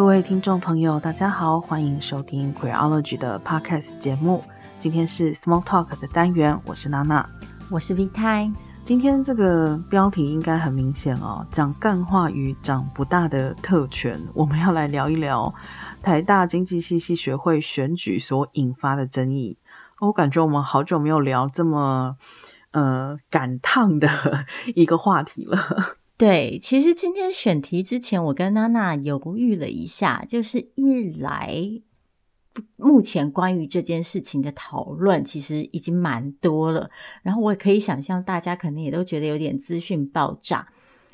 各位听众朋友，大家好，欢迎收听 Queerology 的 Podcast 节目。今天是 Small Talk 的单元，我是娜娜，我是 Vita。今天这个标题应该很明显哦，讲干话与长不大的特权。我们要来聊一聊台大经济系系学会选举所引发的争议。我感觉我们好久没有聊这么呃感烫的 一个话题了。对，其实今天选题之前，我跟娜娜犹豫了一下，就是一来，目前关于这件事情的讨论其实已经蛮多了，然后我也可以想象大家可能也都觉得有点资讯爆炸，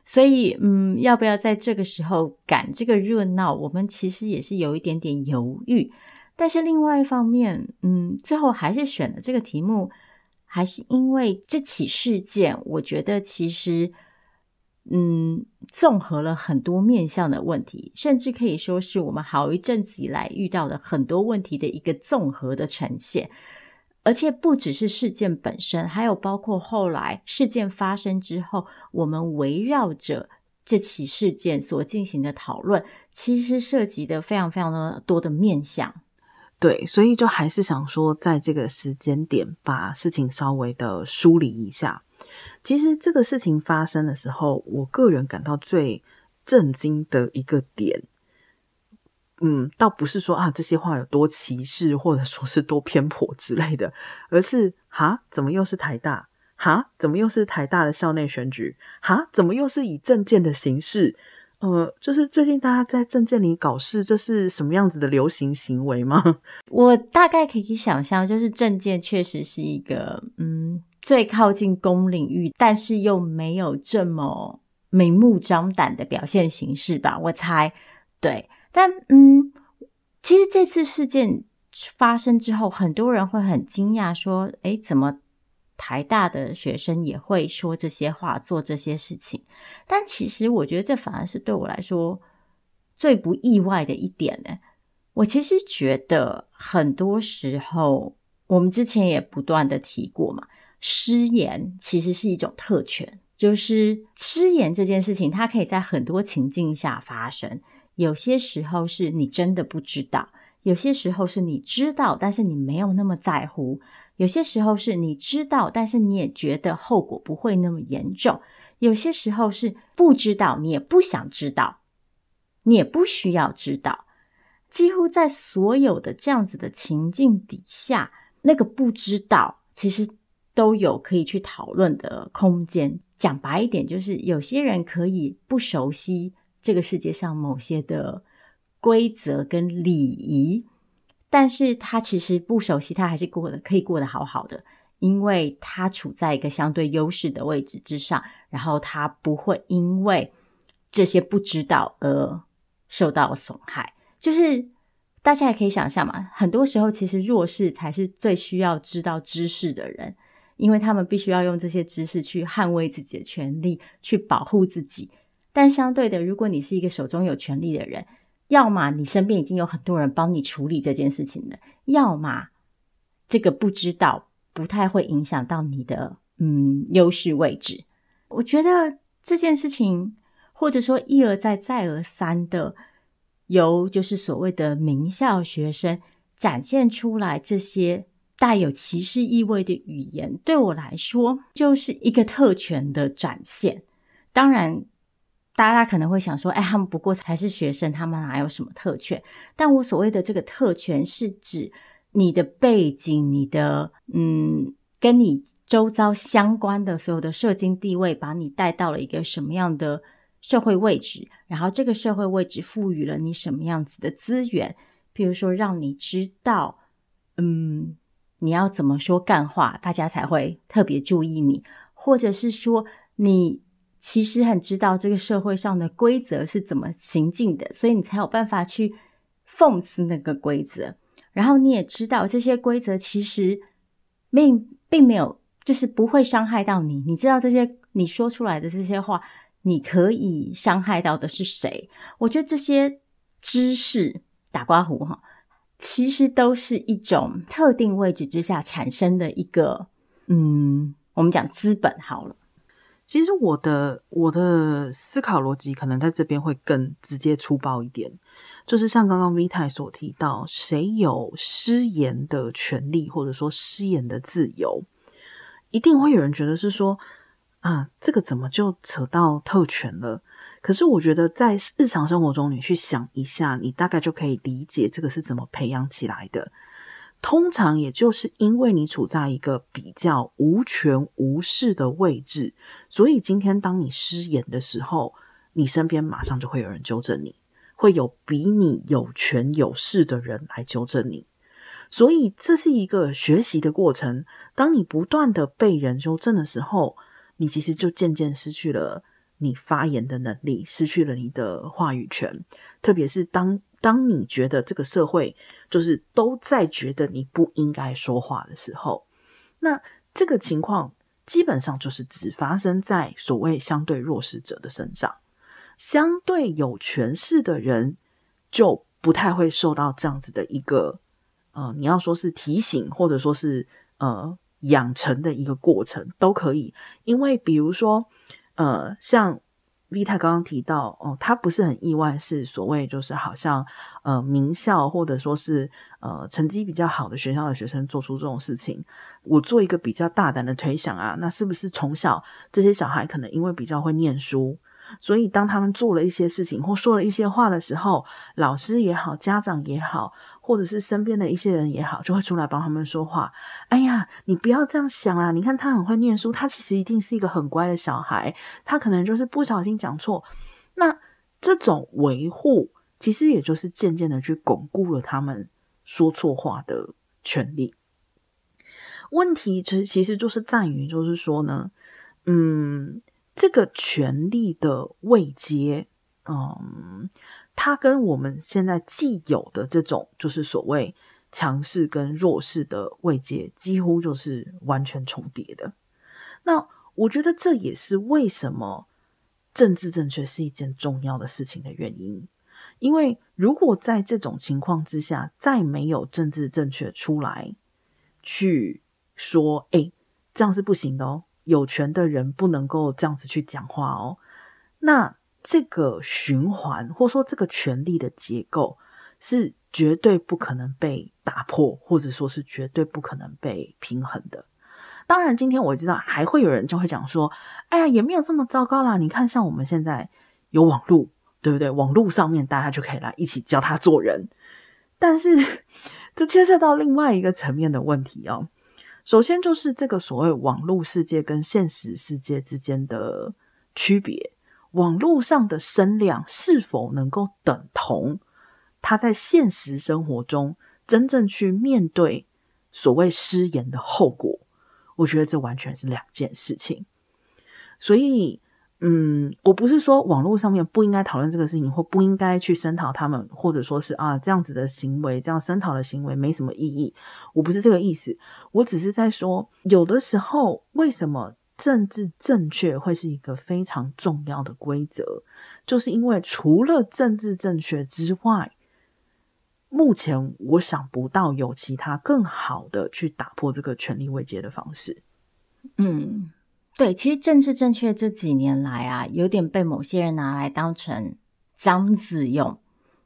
所以嗯，要不要在这个时候赶这个热闹，我们其实也是有一点点犹豫。但是另外一方面，嗯，最后还是选了这个题目，还是因为这起事件，我觉得其实。嗯，综合了很多面向的问题，甚至可以说是我们好一阵子以来遇到的很多问题的一个综合的呈现。而且不只是事件本身，还有包括后来事件发生之后，我们围绕着这起事件所进行的讨论，其实涉及的非常非常的多的面向。对，所以就还是想说，在这个时间点，把事情稍微的梳理一下。其实这个事情发生的时候，我个人感到最震惊的一个点，嗯，倒不是说啊这些话有多歧视，或者说是多偏颇之类的，而是哈，怎么又是台大？哈，怎么又是台大的校内选举？哈，怎么又是以政见的形式？呃，就是最近大家在政见里搞事，这是什么样子的流行行为吗？我大概可以想象，就是政见确实是一个，嗯。最靠近公领域，但是又没有这么明目张胆的表现形式吧？我猜，对。但嗯，其实这次事件发生之后，很多人会很惊讶，说：“诶，怎么台大的学生也会说这些话，做这些事情？”但其实我觉得这反而是对我来说最不意外的一点呢。我其实觉得很多时候，我们之前也不断的提过嘛。失言其实是一种特权，就是失言这件事情，它可以在很多情境下发生。有些时候是你真的不知道，有些时候是你知道，但是你没有那么在乎；有些时候是你知道，但是你也觉得后果不会那么严重；有些时候是不知道，你也不想知道，你也不需要知道。几乎在所有的这样子的情境底下，那个不知道其实。都有可以去讨论的空间。讲白一点，就是有些人可以不熟悉这个世界上某些的规则跟礼仪，但是他其实不熟悉，他还是过得可以过得好好的，因为他处在一个相对优势的位置之上，然后他不会因为这些不知道而受到损害。就是大家也可以想象嘛，很多时候其实弱势才是最需要知道知识的人。因为他们必须要用这些知识去捍卫自己的权利，去保护自己。但相对的，如果你是一个手中有权力的人，要么你身边已经有很多人帮你处理这件事情了，要么这个不知道不太会影响到你的嗯优势位置。我觉得这件事情，或者说一而再再而三的由就是所谓的名校学生展现出来这些。带有歧视意味的语言，对我来说就是一个特权的展现。当然，大家可能会想说：“哎，他们不过才是学生，他们哪有什么特权？”但我所谓的这个特权，是指你的背景、你的嗯，跟你周遭相关的所有的社经地位，把你带到了一个什么样的社会位置，然后这个社会位置赋予了你什么样子的资源，比如说让你知道，嗯。你要怎么说干话，大家才会特别注意你，或者是说你其实很知道这个社会上的规则是怎么行进的，所以你才有办法去讽刺那个规则。然后你也知道这些规则其实并并没有，就是不会伤害到你。你知道这些你说出来的这些话，你可以伤害到的是谁？我觉得这些知识打刮胡哈。其实都是一种特定位置之下产生的一个，嗯，我们讲资本好了。其实我的我的思考逻辑可能在这边会更直接粗暴一点，就是像刚刚 Vita 所提到，谁有失言的权利，或者说失言的自由，一定会有人觉得是说，啊，这个怎么就扯到特权了？可是我觉得在日常生活中，你去想一下，你大概就可以理解这个是怎么培养起来的。通常也就是因为你处在一个比较无权无势的位置，所以今天当你失言的时候，你身边马上就会有人纠正你。会有比你有权有势的人来纠正你，所以这是一个学习的过程。当你不断的被人纠正的时候，你其实就渐渐失去了你发言的能力，失去了你的话语权。特别是当当你觉得这个社会就是都在觉得你不应该说话的时候，那这个情况基本上就是只发生在所谓相对弱势者的身上。相对有权势的人，就不太会受到这样子的一个，呃，你要说是提醒，或者说是呃养成的一个过程，都可以。因为比如说，呃，像 Vita 刚刚提到，哦，他不是很意外，是所谓就是好像呃名校或者说是呃成绩比较好的学校的学生做出这种事情。我做一个比较大胆的推想啊，那是不是从小这些小孩可能因为比较会念书？所以，当他们做了一些事情或说了一些话的时候，老师也好，家长也好，或者是身边的一些人也好，就会出来帮他们说话。哎呀，你不要这样想啊！你看他很会念书，他其实一定是一个很乖的小孩，他可能就是不小心讲错。那这种维护，其实也就是渐渐的去巩固了他们说错话的权利。问题其实其实就是在于，就是说呢，嗯。这个权利的位阶，嗯，它跟我们现在既有的这种就是所谓强势跟弱势的位阶，几乎就是完全重叠的。那我觉得这也是为什么政治正确是一件重要的事情的原因。因为如果在这种情况之下，再没有政治正确出来去说，哎，这样是不行的哦。有权的人不能够这样子去讲话哦。那这个循环，或说这个权力的结构，是绝对不可能被打破，或者说是绝对不可能被平衡的。当然，今天我知道还会有人就会讲说：“哎呀，也没有这么糟糕啦。你看，像我们现在有网络，对不对？网络上面大家就可以来一起教他做人。”但是，这牵涉到另外一个层面的问题哦。首先就是这个所谓网络世界跟现实世界之间的区别，网络上的声量是否能够等同他在现实生活中真正去面对所谓失言的后果？我觉得这完全是两件事情，所以。嗯，我不是说网络上面不应该讨论这个事情，或不应该去声讨他们，或者说是啊这样子的行为，这样声讨的行为没什么意义。我不是这个意思，我只是在说，有的时候为什么政治正确会是一个非常重要的规则，就是因为除了政治正确之外，目前我想不到有其他更好的去打破这个权力位阶的方式。嗯。对，其实政治正确这几年来啊，有点被某些人拿来当成脏字用。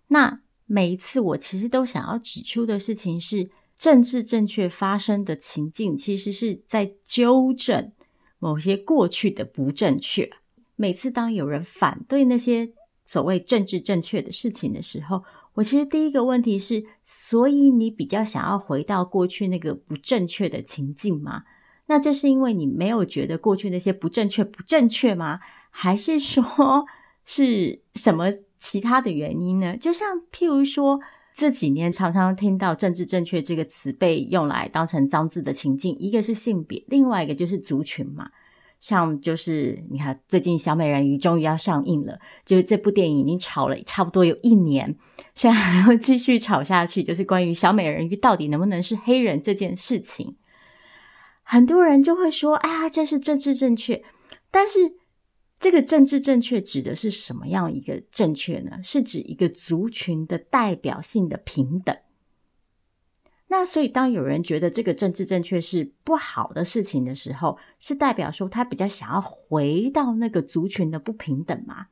那每一次我其实都想要指出的事情是，政治正确发生的情境，其实是在纠正某些过去的不正确。每次当有人反对那些所谓政治正确的事情的时候，我其实第一个问题是：所以你比较想要回到过去那个不正确的情境吗？那这是因为你没有觉得过去那些不正确不正确吗？还是说 是什么其他的原因呢？就像譬如说这几年常常听到“政治正确”这个词被用来当成脏字的情境，一个是性别，另外一个就是族群嘛。像就是你看，最近小美人鱼终于要上映了，就是这部电影已经炒了差不多有一年，现在还要继续炒下去，就是关于小美人鱼到底能不能是黑人这件事情。很多人就会说：“哎呀，这是政治正确。”但是，这个政治正确指的是什么样一个正确呢？是指一个族群的代表性的平等。那所以，当有人觉得这个政治正确是不好的事情的时候，是代表说他比较想要回到那个族群的不平等吗？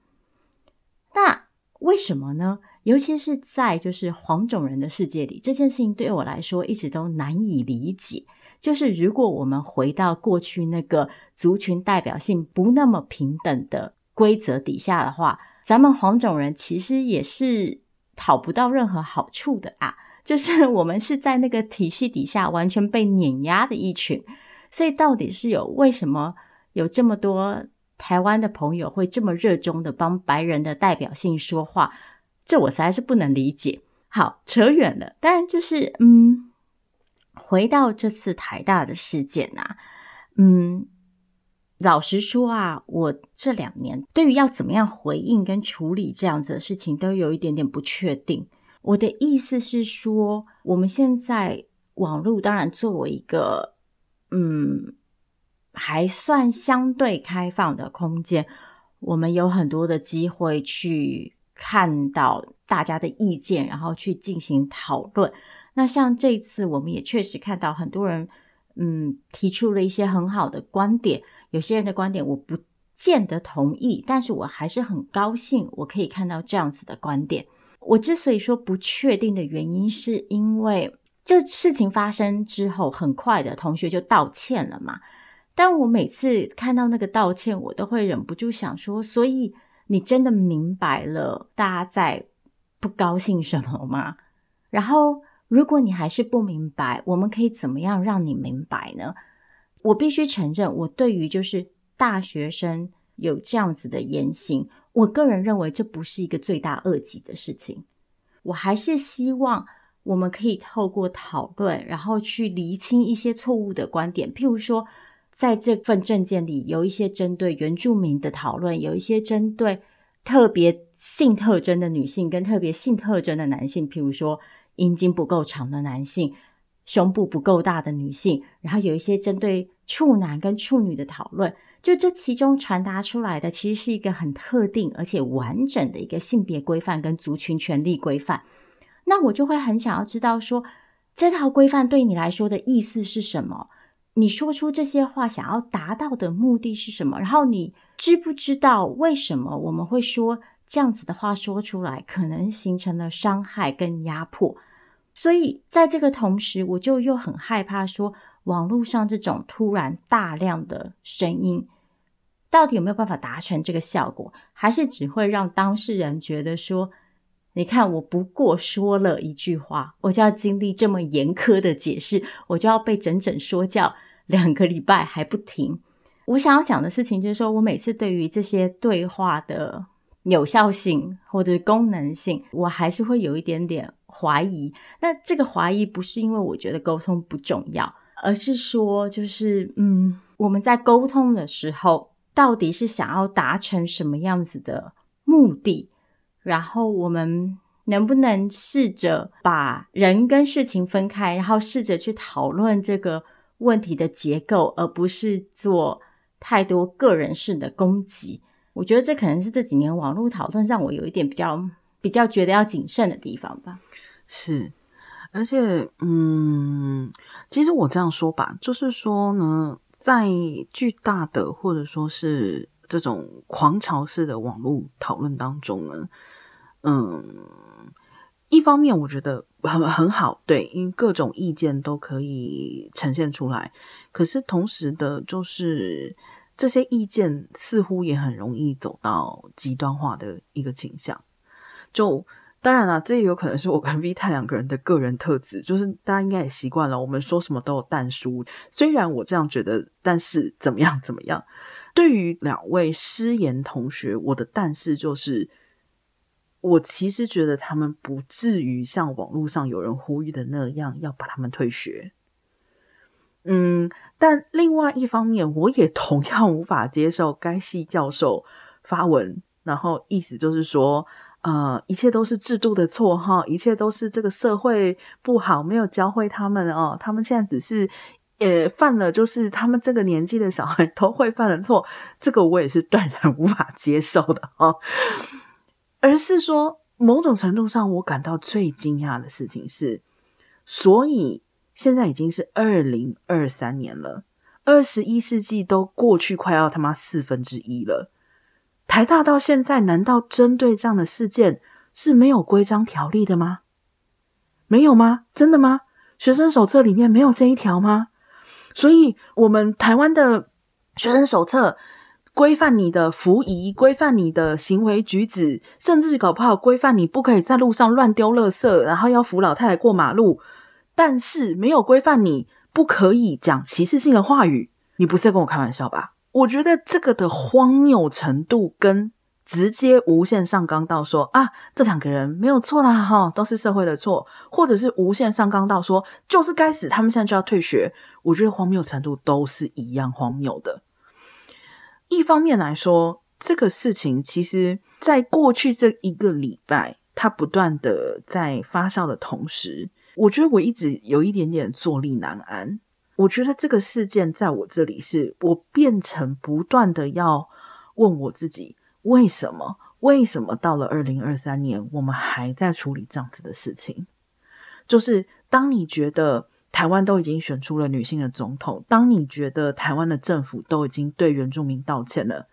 那为什么呢？尤其是在就是黄种人的世界里，这件事情对我来说一直都难以理解。就是如果我们回到过去那个族群代表性不那么平等的规则底下的话，咱们黄种人其实也是讨不到任何好处的啊。就是我们是在那个体系底下完全被碾压的一群。所以到底是有为什么有这么多台湾的朋友会这么热衷的帮白人的代表性说话？这我实在是不能理解。好，扯远了。但就是嗯，回到这次台大的事件啊，嗯，老实说啊，我这两年对于要怎么样回应跟处理这样子的事情，都有一点点不确定。我的意思是说，我们现在网络当然作为一个。嗯，还算相对开放的空间，我们有很多的机会去看到大家的意见，然后去进行讨论。那像这一次，我们也确实看到很多人，嗯，提出了一些很好的观点。有些人的观点我不见得同意，但是我还是很高兴，我可以看到这样子的观点。我之所以说不确定的原因，是因为。这事情发生之后，很快的同学就道歉了嘛。但我每次看到那个道歉，我都会忍不住想说：所以你真的明白了大家在不高兴什么吗？然后，如果你还是不明白，我们可以怎么样让你明白呢？我必须承认，我对于就是大学生有这样子的言行，我个人认为这不是一个罪大恶极的事情。我还是希望。我们可以透过讨论，然后去厘清一些错误的观点。譬如说，在这份证件里，有一些针对原住民的讨论，有一些针对特别性特征的女性跟特别性特征的男性，譬如说阴茎不够长的男性、胸部不够大的女性，然后有一些针对处男跟处女的讨论。就这其中传达出来的，其实是一个很特定而且完整的一个性别规范跟族群权利规范。那我就会很想要知道说，说这套规范对你来说的意思是什么？你说出这些话想要达到的目的是什么？然后你知不知道为什么我们会说这样子的话说出来，可能形成了伤害跟压迫？所以在这个同时，我就又很害怕说，网络上这种突然大量的声音，到底有没有办法达成这个效果？还是只会让当事人觉得说，你看，我不过说了一句话，我就要经历这么严苛的解释，我就要被整整说教两个礼拜还不停。我想要讲的事情就是说，我每次对于这些对话的有效性或者功能性，我还是会有一点点怀疑。那这个怀疑不是因为我觉得沟通不重要，而是说，就是嗯，我们在沟通的时候，到底是想要达成什么样子的目的？然后我们能不能试着把人跟事情分开，然后试着去讨论这个问题的结构，而不是做太多个人式的攻击？我觉得这可能是这几年网络讨论让我有一点比较比较觉得要谨慎的地方吧。是，而且嗯，其实我这样说吧，就是说呢，在巨大的或者说是这种狂潮式的网络讨论当中呢。嗯，一方面我觉得很很好，对，因为各种意见都可以呈现出来。可是同时的，就是这些意见似乎也很容易走到极端化的一个倾向。就当然了，这也有可能是我跟 V 太两个人的个人特质，就是大家应该也习惯了，我们说什么都有但书。虽然我这样觉得，但是怎么样怎么样？对于两位失言同学，我的但是就是。我其实觉得他们不至于像网络上有人呼吁的那样要把他们退学。嗯，但另外一方面，我也同样无法接受该系教授发文，然后意思就是说，呃，一切都是制度的错哈，一切都是这个社会不好，没有教会他们哦，他们现在只是呃犯了，就是他们这个年纪的小孩都会犯的错，这个我也是断然无法接受的哦。而是说，某种程度上，我感到最惊讶的事情是，所以现在已经是二零二三年了，二十一世纪都过去快要他妈四分之一了，台大到现在，难道针对这样的事件是没有规章条例的吗？没有吗？真的吗？学生手册里面没有这一条吗？所以，我们台湾的学生手册规范你的服仪，规范你的行为举止，甚至搞不好规范你不可以在路上乱丢垃圾，然后要扶老太太过马路，但是没有规范你不可以讲歧视性的话语。你不是在跟我开玩笑吧？我觉得这个的荒谬程度跟直接无限上纲到说啊，这两个人没有错啦，哈，都是社会的错，或者是无限上纲到说就是该死，他们现在就要退学。我觉得荒谬程度都是一样荒谬的。一方面来说，这个事情其实在过去这一个礼拜，它不断的在发酵的同时，我觉得我一直有一点点坐立难安。我觉得这个事件在我这里是，我变成不断的要问我自己，为什么？为什么到了二零二三年，我们还在处理这样子的事情？就是当你觉得台湾都已经选出了女性的总统，当你觉得台湾的政府都已经对原住民道歉了。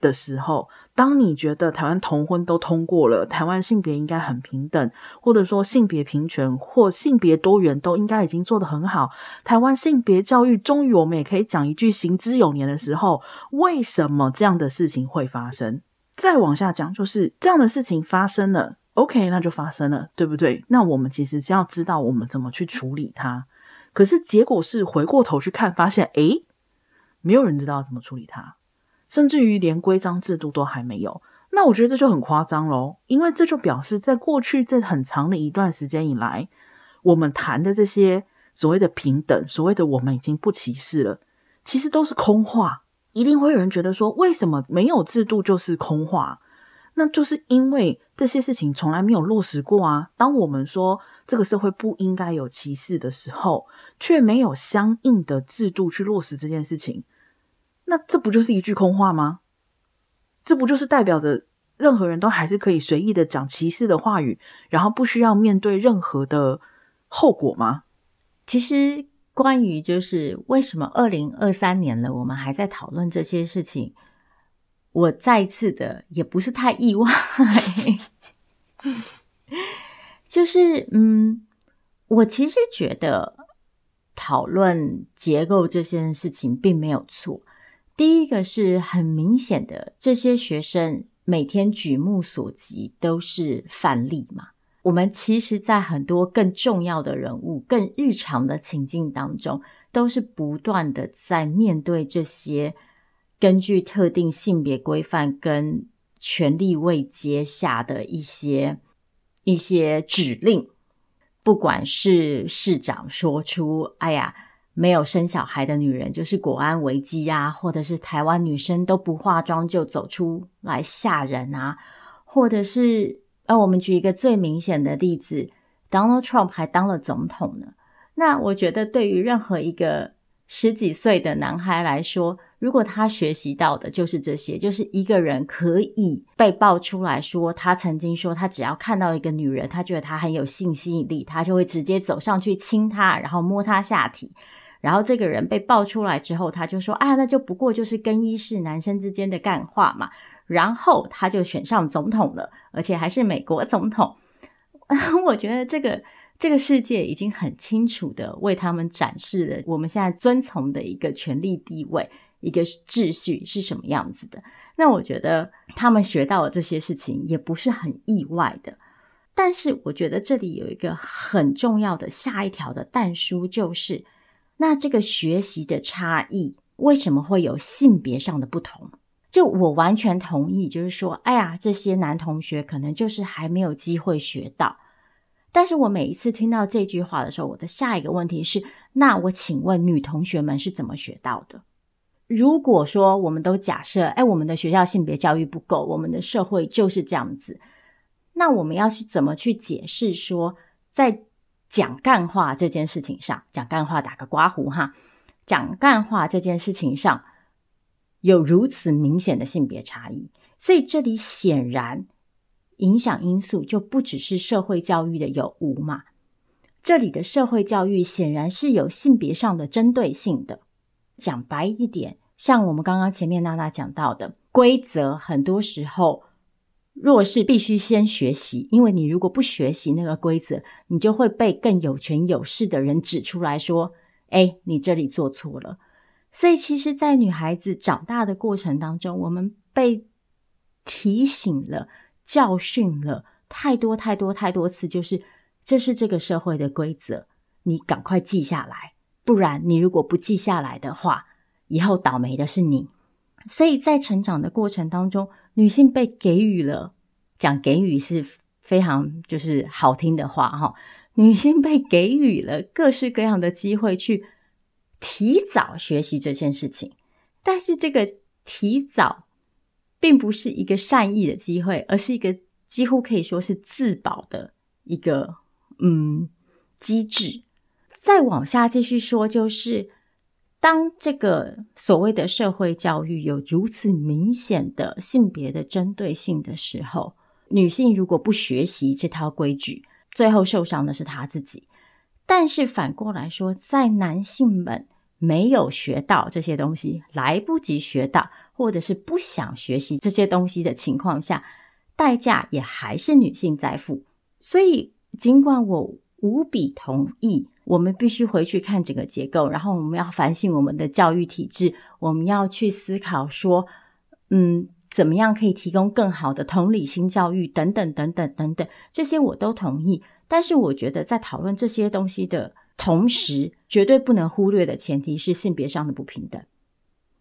的时候，当你觉得台湾同婚都通过了，台湾性别应该很平等，或者说性别平权或性别多元都应该已经做得很好，台湾性别教育终于我们也可以讲一句行之有年的时候，为什么这样的事情会发生？再往下讲，就是这样的事情发生了，OK，那就发生了，对不对？那我们其实是要知道我们怎么去处理它，可是结果是回过头去看，发现诶，没有人知道怎么处理它。甚至于连规章制度都还没有，那我觉得这就很夸张喽。因为这就表示，在过去这很长的一段时间以来，我们谈的这些所谓的平等，所谓的我们已经不歧视了，其实都是空话。一定会有人觉得说，为什么没有制度就是空话？那就是因为这些事情从来没有落实过啊。当我们说这个社会不应该有歧视的时候，却没有相应的制度去落实这件事情。那这不就是一句空话吗？这不就是代表着任何人都还是可以随意的讲歧视的话语，然后不需要面对任何的后果吗？其实，关于就是为什么二零二三年了，我们还在讨论这些事情，我再一次的也不是太意外。就是，嗯，我其实觉得讨论结构这件事情并没有错。第一个是很明显的，这些学生每天举目所及都是范例嘛。我们其实，在很多更重要的人物、更日常的情境当中，都是不断的在面对这些根据特定性别规范跟权力位阶下的一些一些指令，不管是市长说出“哎呀”。没有生小孩的女人就是国安危机啊，或者是台湾女生都不化妆就走出来吓人啊，或者是呃，我们举一个最明显的例子，Donald Trump 还当了总统呢。那我觉得对于任何一个十几岁的男孩来说，如果他学习到的就是这些，就是一个人可以被爆出来说，他曾经说他只要看到一个女人，他觉得她很有性吸引力，他就会直接走上去亲她，然后摸她下体。然后这个人被爆出来之后，他就说：“啊，那就不过就是更衣室男生之间的干话嘛。”然后他就选上总统了，而且还是美国总统。我觉得这个这个世界已经很清楚的为他们展示了我们现在遵从的一个权力地位、一个秩序是什么样子的。那我觉得他们学到的这些事情也不是很意外的。但是我觉得这里有一个很重要的下一条的但书就是。那这个学习的差异为什么会有性别上的不同？就我完全同意，就是说，哎呀，这些男同学可能就是还没有机会学到。但是我每一次听到这句话的时候，我的下一个问题是：那我请问女同学们是怎么学到的？如果说我们都假设，哎，我们的学校性别教育不够，我们的社会就是这样子，那我们要去怎么去解释说，在讲干话这件事情上，讲干话打个刮胡哈，讲干话这件事情上有如此明显的性别差异，所以这里显然影响因素就不只是社会教育的有无嘛，这里的社会教育显然是有性别上的针对性的。讲白一点，像我们刚刚前面娜娜讲到的，规则很多时候，若是必须先学习，因为你如果不学习那个规则，你就会被更有权有势的人指出来说：“哎，你这里做错了。”所以，其实，在女孩子长大的过程当中，我们被提醒了、教训了太多太多太多次，就是这是这个社会的规则，你赶快记下来，不然你如果不记下来的话，以后倒霉的是你。所以在成长的过程当中，女性被给予了，讲给予是非常就是好听的话哈。女性被给予了各式各样的机会去提早学习这件事情，但是这个提早并不是一个善意的机会，而是一个几乎可以说是自保的一个嗯机制。再往下继续说，就是。当这个所谓的社会教育有如此明显的性别的针对性的时候，女性如果不学习这套规矩，最后受伤的是她自己。但是反过来说，在男性们没有学到这些东西、来不及学到，或者是不想学习这些东西的情况下，代价也还是女性在付。所以，尽管我无比同意。我们必须回去看整个结构，然后我们要反省我们的教育体制，我们要去思考说，嗯，怎么样可以提供更好的同理心教育等等等等等等，这些我都同意。但是我觉得在讨论这些东西的同时，绝对不能忽略的前提是性别上的不平等。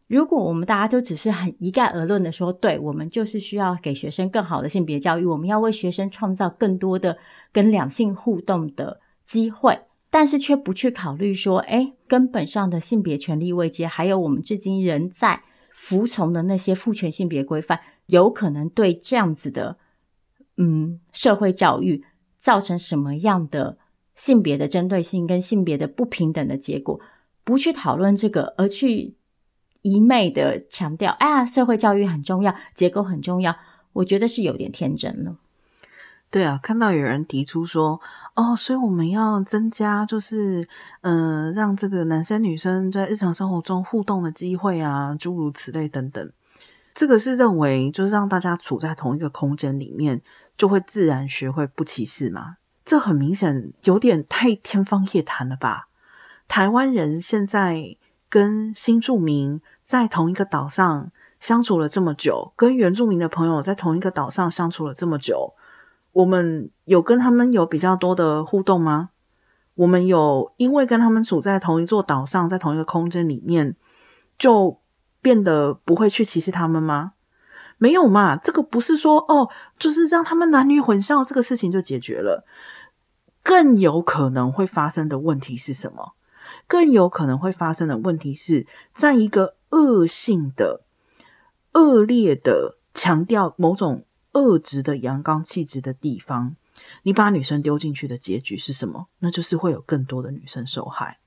如果我们大家都只是很一概而论的说，对，我们就是需要给学生更好的性别教育，我们要为学生创造更多的跟两性互动的机会。但是却不去考虑说，哎，根本上的性别权利位阶，还有我们至今仍在服从的那些父权性别规范，有可能对这样子的，嗯，社会教育造成什么样的性别的针对性跟性别的不平等的结果？不去讨论这个，而去一昧的强调，哎，社会教育很重要，结构很重要，我觉得是有点天真了。对啊，看到有人提出说，哦，所以我们要增加，就是，呃，让这个男生女生在日常生活中互动的机会啊，诸如此类等等。这个是认为，就是让大家处在同一个空间里面，就会自然学会不歧视嘛？这很明显有点太天方夜谭了吧？台湾人现在跟新住民在同一个岛上相处了这么久，跟原住民的朋友在同一个岛上相处了这么久。我们有跟他们有比较多的互动吗？我们有因为跟他们处在同一座岛上，在同一个空间里面，就变得不会去歧视他们吗？没有嘛，这个不是说哦，就是让他们男女混校这个事情就解决了。更有可能会发生的问题是什么？更有可能会发生的问题是在一个恶性的、恶劣的强调某种。恶质的阳刚气质的地方，你把女生丢进去的结局是什么？那就是会有更多的女生受害。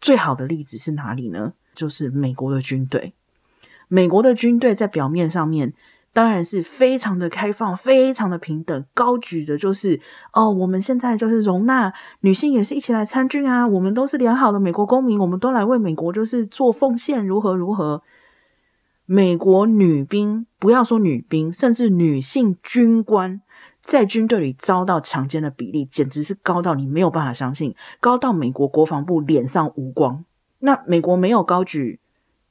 最好的例子是哪里呢？就是美国的军队。美国的军队在表面上面当然是非常的开放、非常的平等，高举的就是哦，我们现在就是容纳女性也是一起来参军啊，我们都是良好的美国公民，我们都来为美国就是做奉献，如何如何。美国女兵，不要说女兵，甚至女性军官在军队里遭到强奸的比例，简直是高到你没有办法相信，高到美国国防部脸上无光。那美国没有高举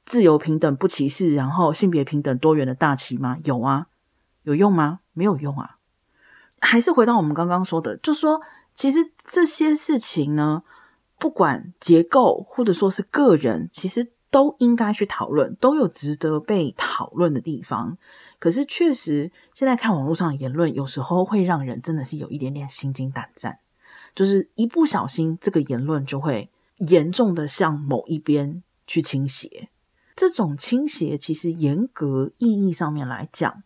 自由、平等、不歧视，然后性别平等、多元的大旗吗？有啊，有用吗？没有用啊。还是回到我们刚刚说的，就说，其实这些事情呢，不管结构或者说是个人，其实。都应该去讨论，都有值得被讨论的地方。可是，确实现在看网络上的言论，有时候会让人真的是有一点点心惊胆战。就是一不小心，这个言论就会严重的向某一边去倾斜。这种倾斜，其实严格意义上面来讲，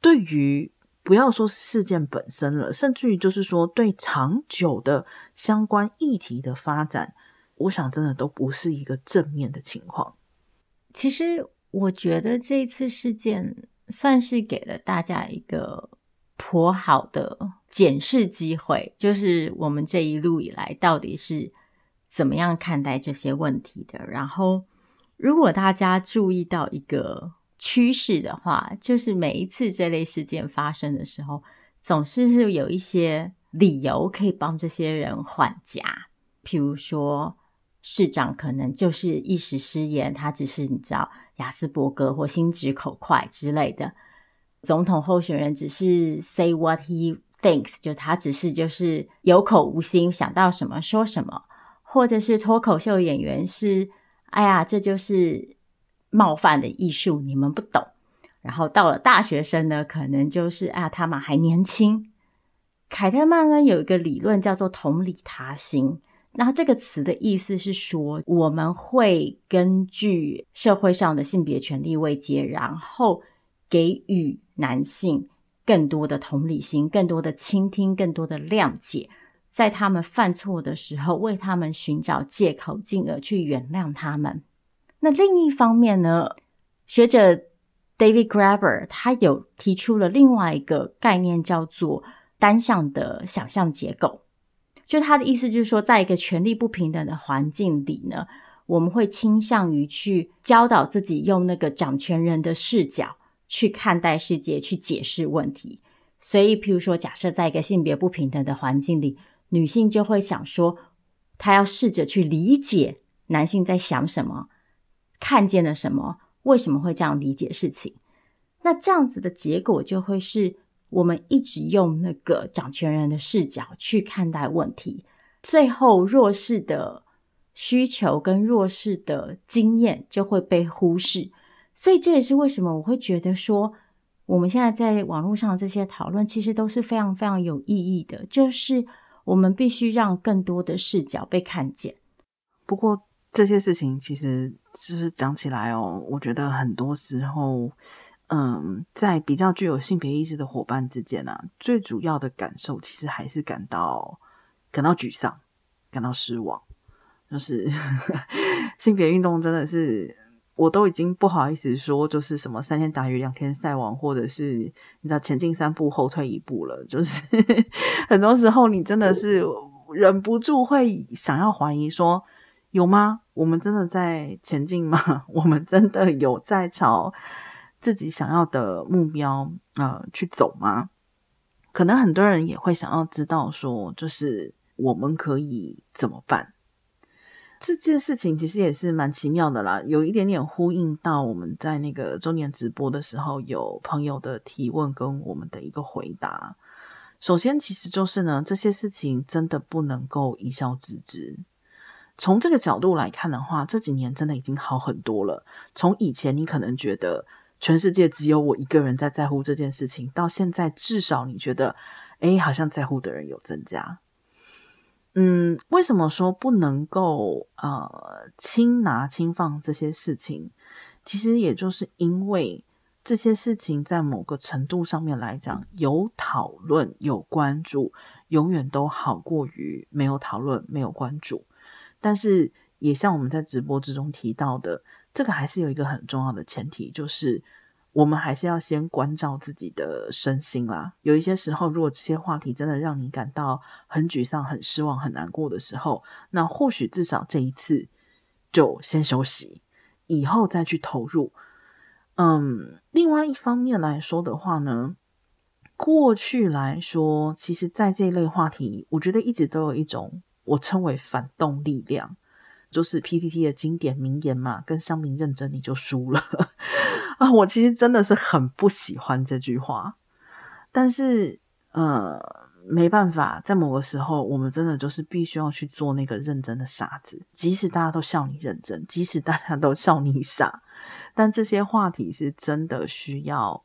对于不要说事件本身了，甚至于就是说对长久的相关议题的发展。我想，真的都不是一个正面的情况。其实，我觉得这次事件算是给了大家一个颇好的检视机会，就是我们这一路以来到底是怎么样看待这些问题的。然后，如果大家注意到一个趋势的话，就是每一次这类事件发生的时候，总是是有一些理由可以帮这些人缓颊。譬如说，市长可能就是一时失言，他只是你知道雅斯伯格或心直口快之类的；总统候选人只是 say what he thinks，就他只是就是有口无心，想到什么说什么；或者是脱口秀演员是，哎呀，这就是。冒犯的艺术，你们不懂。然后到了大学生呢，可能就是啊，他们还年轻。凯特曼恩有一个理论叫做同理他心，那这个词的意思是说，我们会根据社会上的性别权利位阶，然后给予男性更多的同理心，更多的倾听，更多的谅解，在他们犯错的时候，为他们寻找借口，进而去原谅他们。那另一方面呢，学者 David Graber 他有提出了另外一个概念，叫做单向的想象结构。就他的意思就是说，在一个权力不平等的环境里呢，我们会倾向于去教导自己用那个掌权人的视角去看待世界，去解释问题。所以，譬如说，假设在一个性别不平等的环境里，女性就会想说，她要试着去理解男性在想什么。看见了什么？为什么会这样理解事情？那这样子的结果就会是我们一直用那个掌权人的视角去看待问题，最后弱势的需求跟弱势的经验就会被忽视。所以这也是为什么我会觉得说，我们现在在网络上这些讨论其实都是非常非常有意义的，就是我们必须让更多的视角被看见。不过。这些事情其实就是讲起来哦，我觉得很多时候，嗯，在比较具有性别意识的伙伴之间啊，最主要的感受其实还是感到感到沮丧、感到失望。就是 性别运动真的是，我都已经不好意思说，就是什么三天打鱼两天晒网，或者是你知道前进三步后退一步了。就是 很多时候，你真的是忍不住会想要怀疑说。有吗？我们真的在前进吗？我们真的有在朝自己想要的目标呃去走吗？可能很多人也会想要知道说，就是我们可以怎么办？这件事情其实也是蛮奇妙的啦，有一点点呼应到我们在那个周年直播的时候，有朋友的提问跟我们的一个回答。首先，其实就是呢，这些事情真的不能够一笑置之。从这个角度来看的话，这几年真的已经好很多了。从以前你可能觉得全世界只有我一个人在在乎这件事情，到现在至少你觉得，诶，好像在乎的人有增加。嗯，为什么说不能够呃轻拿轻放这些事情？其实也就是因为这些事情在某个程度上面来讲，有讨论、有关注，永远都好过于没有讨论、没有关注。但是，也像我们在直播之中提到的，这个还是有一个很重要的前提，就是我们还是要先关照自己的身心啦。有一些时候，如果这些话题真的让你感到很沮丧、很失望、很难过的时候，那或许至少这一次就先休息，以后再去投入。嗯，另外一方面来说的话呢，过去来说，其实在这一类话题，我觉得一直都有一种。我称为反动力量，就是 PTT 的经典名言嘛，跟乡民认真你就输了 啊！我其实真的是很不喜欢这句话，但是呃，没办法，在某个时候，我们真的就是必须要去做那个认真的傻子，即使大家都笑你认真，即使大家都笑你傻，但这些话题是真的需要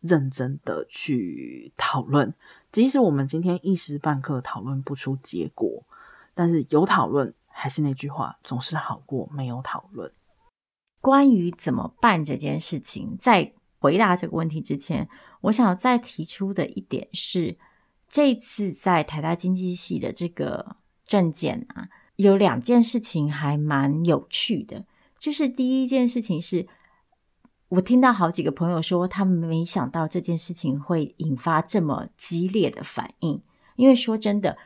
认真的去讨论，即使我们今天一时半刻讨论不出结果。但是有讨论，还是那句话，总是好过没有讨论。关于怎么办这件事情，在回答这个问题之前，我想再提出的一点是，这次在台大经济系的这个政见啊，有两件事情还蛮有趣的。就是第一件事情是，我听到好几个朋友说，他们没想到这件事情会引发这么激烈的反应，因为说真的。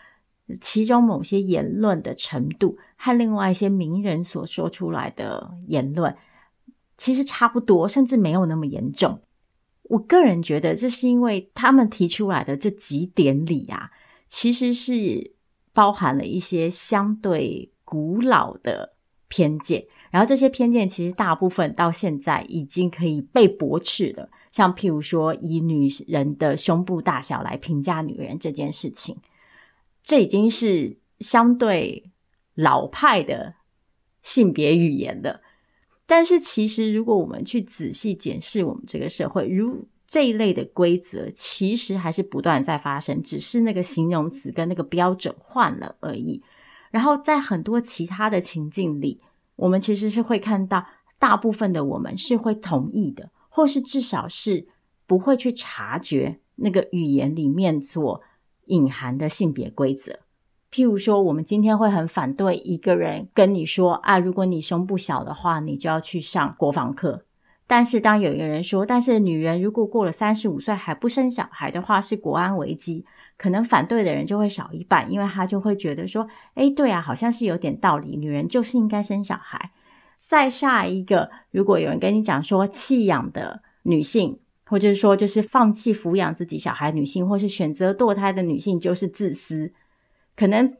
其中某些言论的程度和另外一些名人所说出来的言论，其实差不多，甚至没有那么严重。我个人觉得，这是因为他们提出来的这几点里啊，其实是包含了一些相对古老的偏见，然后这些偏见其实大部分到现在已经可以被驳斥了。像譬如说，以女人的胸部大小来评价女人这件事情，这已经是相对老派的性别语言了。但是，其实如果我们去仔细检视我们这个社会，如这一类的规则，其实还是不断在发生，只是那个形容词跟那个标准换了而已。然后，在很多其他的情境里，我们其实是会看到，大部分的我们是会同意的。或是至少是不会去察觉那个语言里面所隐含的性别规则。譬如说，我们今天会很反对一个人跟你说：“啊，如果你胸部小的话，你就要去上国防课。”但是当有一个人说：“但是女人如果过了三十五岁还不生小孩的话，是国安危机。”可能反对的人就会少一半，因为他就会觉得说：“诶，对啊，好像是有点道理，女人就是应该生小孩。”再下一个，如果有人跟你讲说弃养的女性，或者是说就是放弃抚养自己小孩女性，或是选择堕胎的女性就是自私，可能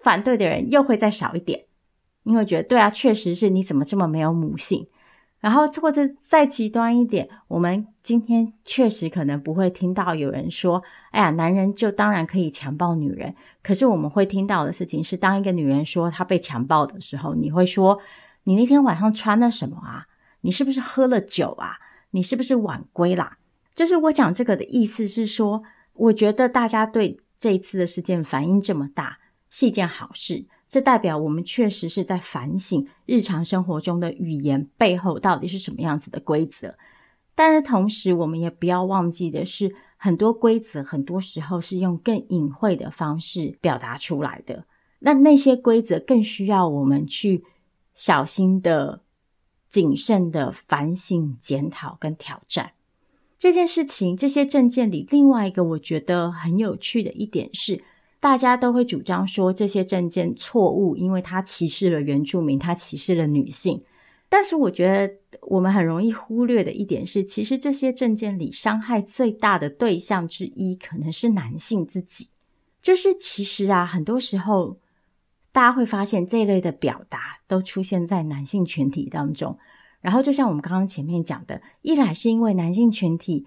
反对的人又会再少一点，因为觉得对啊，确实是你怎么这么没有母性。然后或者再极端一点，我们今天确实可能不会听到有人说，哎呀，男人就当然可以强暴女人。可是我们会听到的事情是，当一个女人说她被强暴的时候，你会说。你那天晚上穿了什么啊？你是不是喝了酒啊？你是不是晚归啦？就是我讲这个的意思是说，我觉得大家对这一次的事件反应这么大，是一件好事。这代表我们确实是在反省日常生活中的语言背后到底是什么样子的规则。但是同时，我们也不要忘记的是，很多规则很多时候是用更隐晦的方式表达出来的。那那些规则更需要我们去。小心的、谨慎的反省、检讨跟挑战这件事情。这些证件里，另外一个我觉得很有趣的一点是，大家都会主张说这些证件错误，因为它歧视了原住民，它歧视了女性。但是，我觉得我们很容易忽略的一点是，其实这些证件里伤害最大的对象之一，可能是男性自己。就是其实啊，很多时候。大家会发现这一类的表达都出现在男性群体当中，然后就像我们刚刚前面讲的，一来是因为男性群体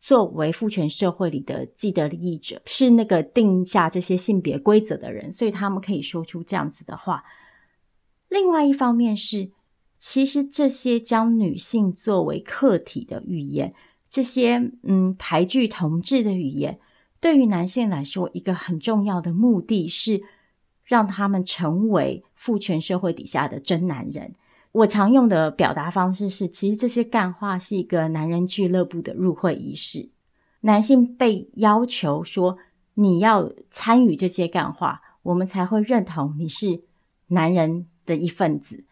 作为父权社会里的既得利益者，是那个定下这些性别规则的人，所以他们可以说出这样子的话；另外一方面是，其实这些将女性作为客体的语言，这些嗯排拒同志的语言，对于男性来说，一个很重要的目的是。让他们成为父权社会底下的真男人。我常用的表达方式是，其实这些干话是一个男人俱乐部的入会仪式。男性被要求说，你要参与这些干话，我们才会认同你是男人的一份子。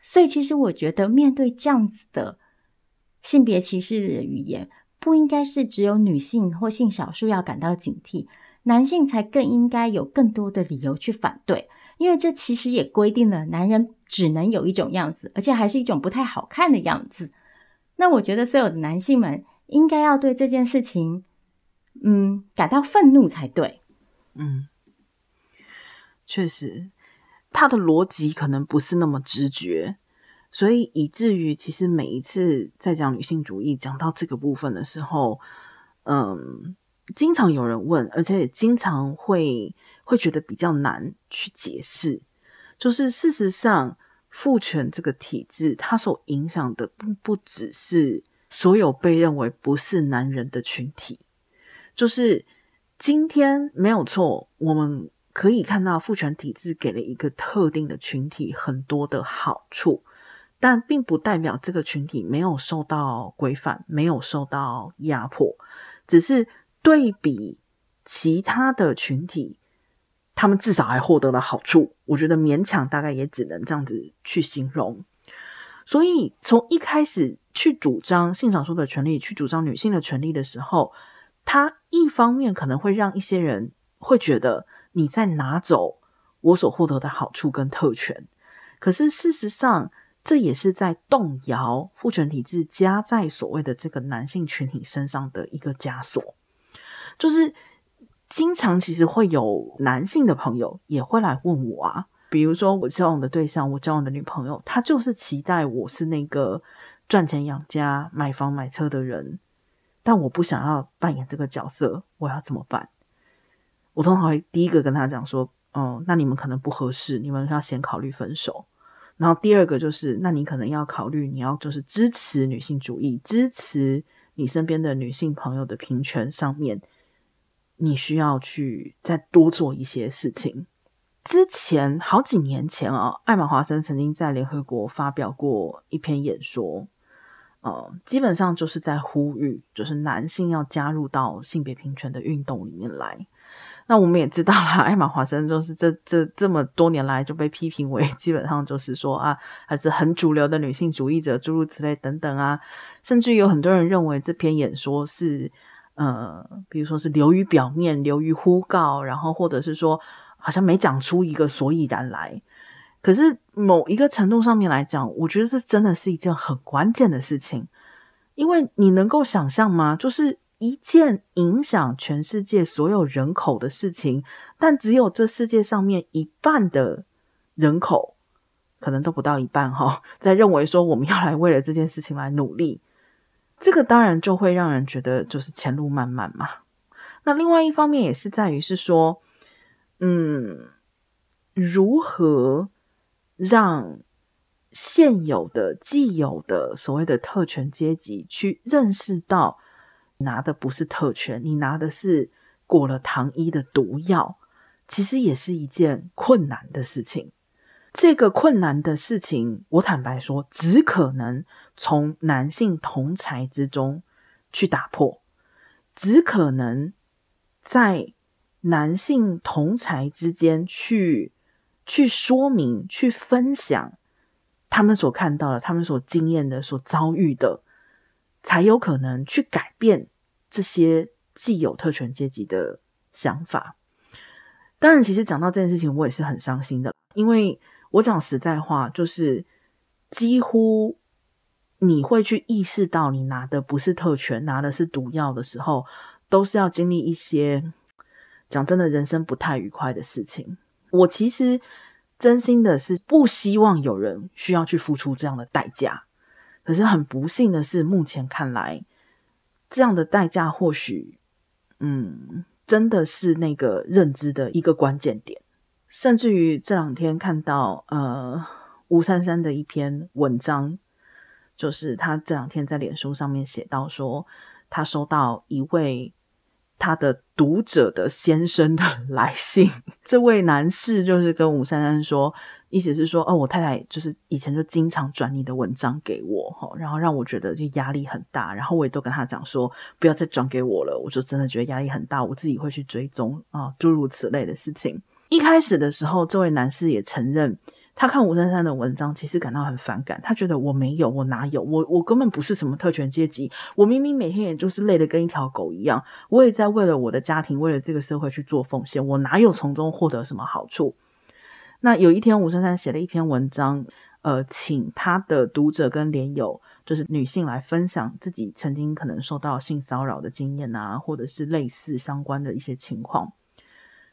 所以，其实我觉得面对这样子的性别歧视的语言，不应该是只有女性或性少数要感到警惕。男性才更应该有更多的理由去反对，因为这其实也规定了男人只能有一种样子，而且还是一种不太好看的样子。那我觉得所有的男性们应该要对这件事情，嗯，感到愤怒才对。嗯，确实，他的逻辑可能不是那么直觉，所以以至于其实每一次在讲女性主义讲到这个部分的时候，嗯。经常有人问，而且也经常会会觉得比较难去解释。就是事实上，父权这个体制，它所影响的不不只是所有被认为不是男人的群体。就是今天没有错，我们可以看到父权体制给了一个特定的群体很多的好处，但并不代表这个群体没有受到规范，没有受到压迫，只是。对比其他的群体，他们至少还获得了好处。我觉得勉强大概也只能这样子去形容。所以从一开始去主张性少数的权利，去主张女性的权利的时候，他一方面可能会让一些人会觉得你在拿走我所获得的好处跟特权。可是事实上，这也是在动摇父权体制加在所谓的这个男性群体身上的一个枷锁，就是经常其实会有男性的朋友也会来问我啊，比如说我交往的对象，我交往的女朋友，她就是期待我是那个赚钱养家、买房买车的人，但我不想要扮演这个角色，我要怎么办？我通常会第一个跟他讲说，哦，那你们可能不合适，你们要先考虑分手。然后第二个就是，那你可能要考虑，你要就是支持女性主义，支持你身边的女性朋友的平权上面，你需要去再多做一些事情。之前好几年前啊，艾玛华森曾经在联合国发表过一篇演说，呃，基本上就是在呼吁，就是男性要加入到性别平权的运动里面来。那我们也知道啦，艾玛华森就是这这这么多年来就被批评为 基本上就是说啊，还是很主流的女性主义者，诸如此类等等啊，甚至有很多人认为这篇演说是呃，比如说是流于表面，流于呼告，然后或者是说好像没讲出一个所以然来。可是某一个程度上面来讲，我觉得这真的是一件很关键的事情，因为你能够想象吗？就是。一件影响全世界所有人口的事情，但只有这世界上面一半的人口，可能都不到一半哈，在认为说我们要来为了这件事情来努力，这个当然就会让人觉得就是前路漫漫嘛。那另外一方面也是在于是说，嗯，如何让现有的既有的所谓的特权阶级去认识到。拿的不是特权，你拿的是裹了糖衣的毒药，其实也是一件困难的事情。这个困难的事情，我坦白说，只可能从男性同才之中去打破，只可能在男性同才之间去去说明、去分享他们所看到的、他们所经验的、所遭遇的。才有可能去改变这些既有特权阶级的想法。当然，其实讲到这件事情，我也是很伤心的，因为我讲实在话，就是几乎你会去意识到，你拿的不是特权，拿的是毒药的时候，都是要经历一些讲真的人生不太愉快的事情。我其实真心的是不希望有人需要去付出这样的代价。可是很不幸的是，目前看来，这样的代价或许，嗯，真的是那个认知的一个关键点。甚至于这两天看到，呃，吴珊珊的一篇文章，就是他这两天在脸书上面写到说，他收到一位他的读者的先生的 来信，这位男士就是跟吴珊珊说。意思是说，哦，我太太就是以前就经常转你的文章给我，哈，然后让我觉得就压力很大，然后我也都跟他讲说，不要再转给我了，我就真的觉得压力很大，我自己会去追踪啊，诸如此类的事情。一开始的时候，这位男士也承认，他看吴珊珊的文章，其实感到很反感，他觉得我没有，我哪有，我我根本不是什么特权阶级，我明明每天也就是累得跟一条狗一样，我也在为了我的家庭，为了这个社会去做奉献，我哪有从中获得什么好处？那有一天，吴珊珊写了一篇文章，呃，请他的读者跟连友，就是女性来分享自己曾经可能受到性骚扰的经验啊，或者是类似相关的一些情况。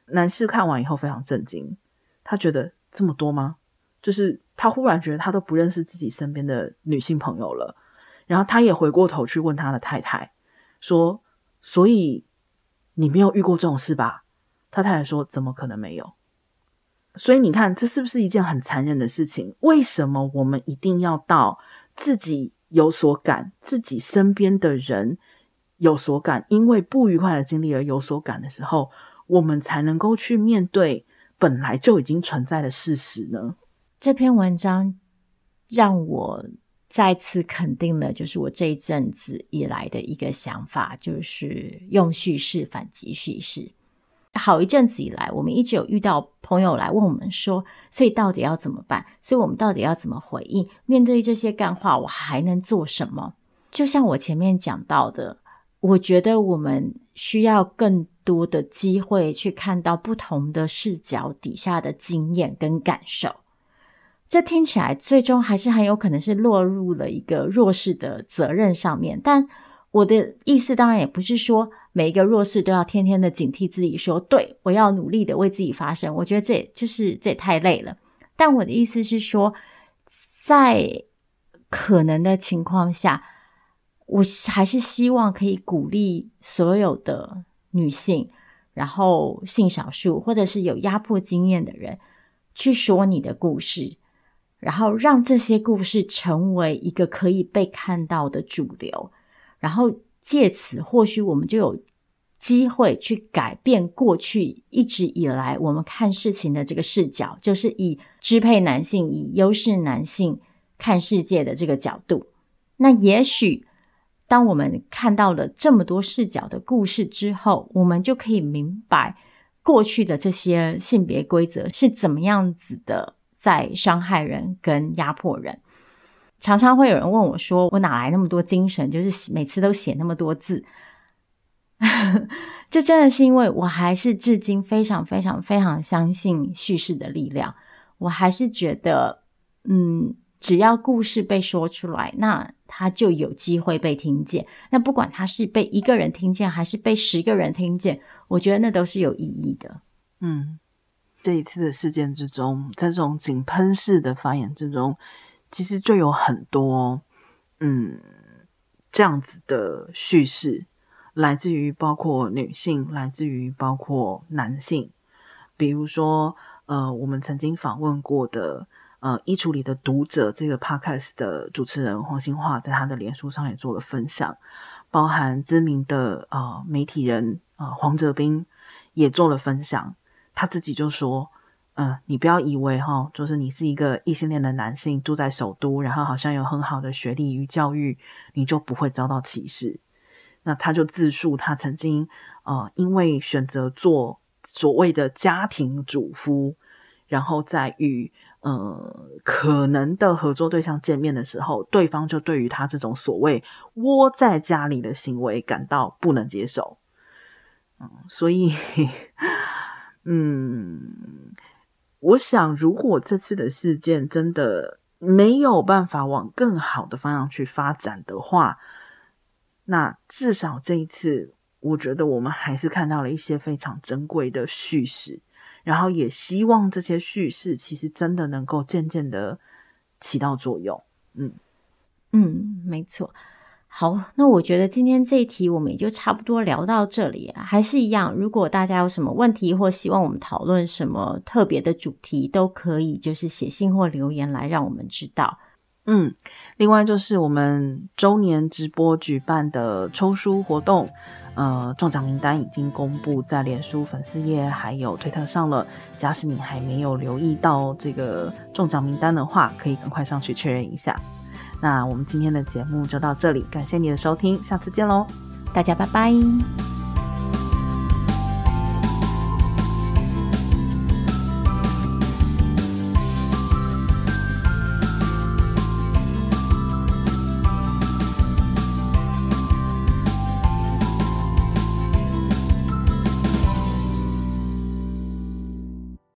男士看完以后非常震惊，他觉得这么多吗？就是他忽然觉得他都不认识自己身边的女性朋友了，然后他也回过头去问他的太太说：“所以你没有遇过这种事吧？”他太太说：“怎么可能没有？”所以你看，这是不是一件很残忍的事情？为什么我们一定要到自己有所感，自己身边的人有所感，因为不愉快的经历而有所感的时候，我们才能够去面对本来就已经存在的事实呢？这篇文章让我再次肯定了，就是我这一阵子以来的一个想法，就是用叙事反击叙事。好一阵子以来，我们一直有遇到朋友来问我们说，所以到底要怎么办？所以我们到底要怎么回应？面对这些干话，我还能做什么？就像我前面讲到的，我觉得我们需要更多的机会去看到不同的视角底下的经验跟感受，这听起来最终还是很有可能是落入了一个弱势的责任上面。但我的意思当然也不是说每一个弱势都要天天的警惕自己说，对，我要努力的为自己发声。我觉得这就是这也太累了。但我的意思是说，在可能的情况下，我还是希望可以鼓励所有的女性，然后性少数或者是有压迫经验的人，去说你的故事。然后让这些故事成为一个可以被看到的主流，然后借此或许我们就有机会去改变过去一直以来我们看事情的这个视角，就是以支配男性、以优势男性看世界的这个角度。那也许当我们看到了这么多视角的故事之后，我们就可以明白过去的这些性别规则是怎么样子的。在伤害人跟压迫人，常常会有人问我说：“我哪来那么多精神？就是每次都写那么多字。”这真的是因为我还是至今非常非常非常相信叙事的力量。我还是觉得，嗯，只要故事被说出来，那他就有机会被听见。那不管他是被一个人听见，还是被十个人听见，我觉得那都是有意义的。嗯。这一次的事件之中，在这种井喷式的发言之中，其实就有很多，嗯，这样子的叙事，来自于包括女性，来自于包括男性。比如说，呃，我们曾经访问过的，呃，衣橱里的读者这个 podcast 的主持人黄兴化，在他的脸书上也做了分享，包含知名的呃媒体人呃黄哲斌也做了分享。他自己就说：“嗯、呃，你不要以为哈，就是你是一个异性恋的男性，住在首都，然后好像有很好的学历与教育，你就不会遭到歧视。”那他就自述他曾经呃，因为选择做所谓的家庭主夫，然后在与呃可能的合作对象见面的时候，对方就对于他这种所谓窝在家里的行为感到不能接受。嗯，所以。嗯，我想，如果这次的事件真的没有办法往更好的方向去发展的话，那至少这一次，我觉得我们还是看到了一些非常珍贵的叙事，然后也希望这些叙事其实真的能够渐渐的起到作用。嗯嗯，没错。好，那我觉得今天这一题我们也就差不多聊到这里啊。还是一样，如果大家有什么问题或希望我们讨论什么特别的主题，都可以就是写信或留言来让我们知道。嗯，另外就是我们周年直播举办的抽书活动，呃，中奖名单已经公布在脸书粉丝页还有推特上了。假使你还没有留意到这个中奖名单的话，可以赶快上去确认一下。那我们今天的节目就到这里，感谢你的收听，下次见喽，大家拜拜。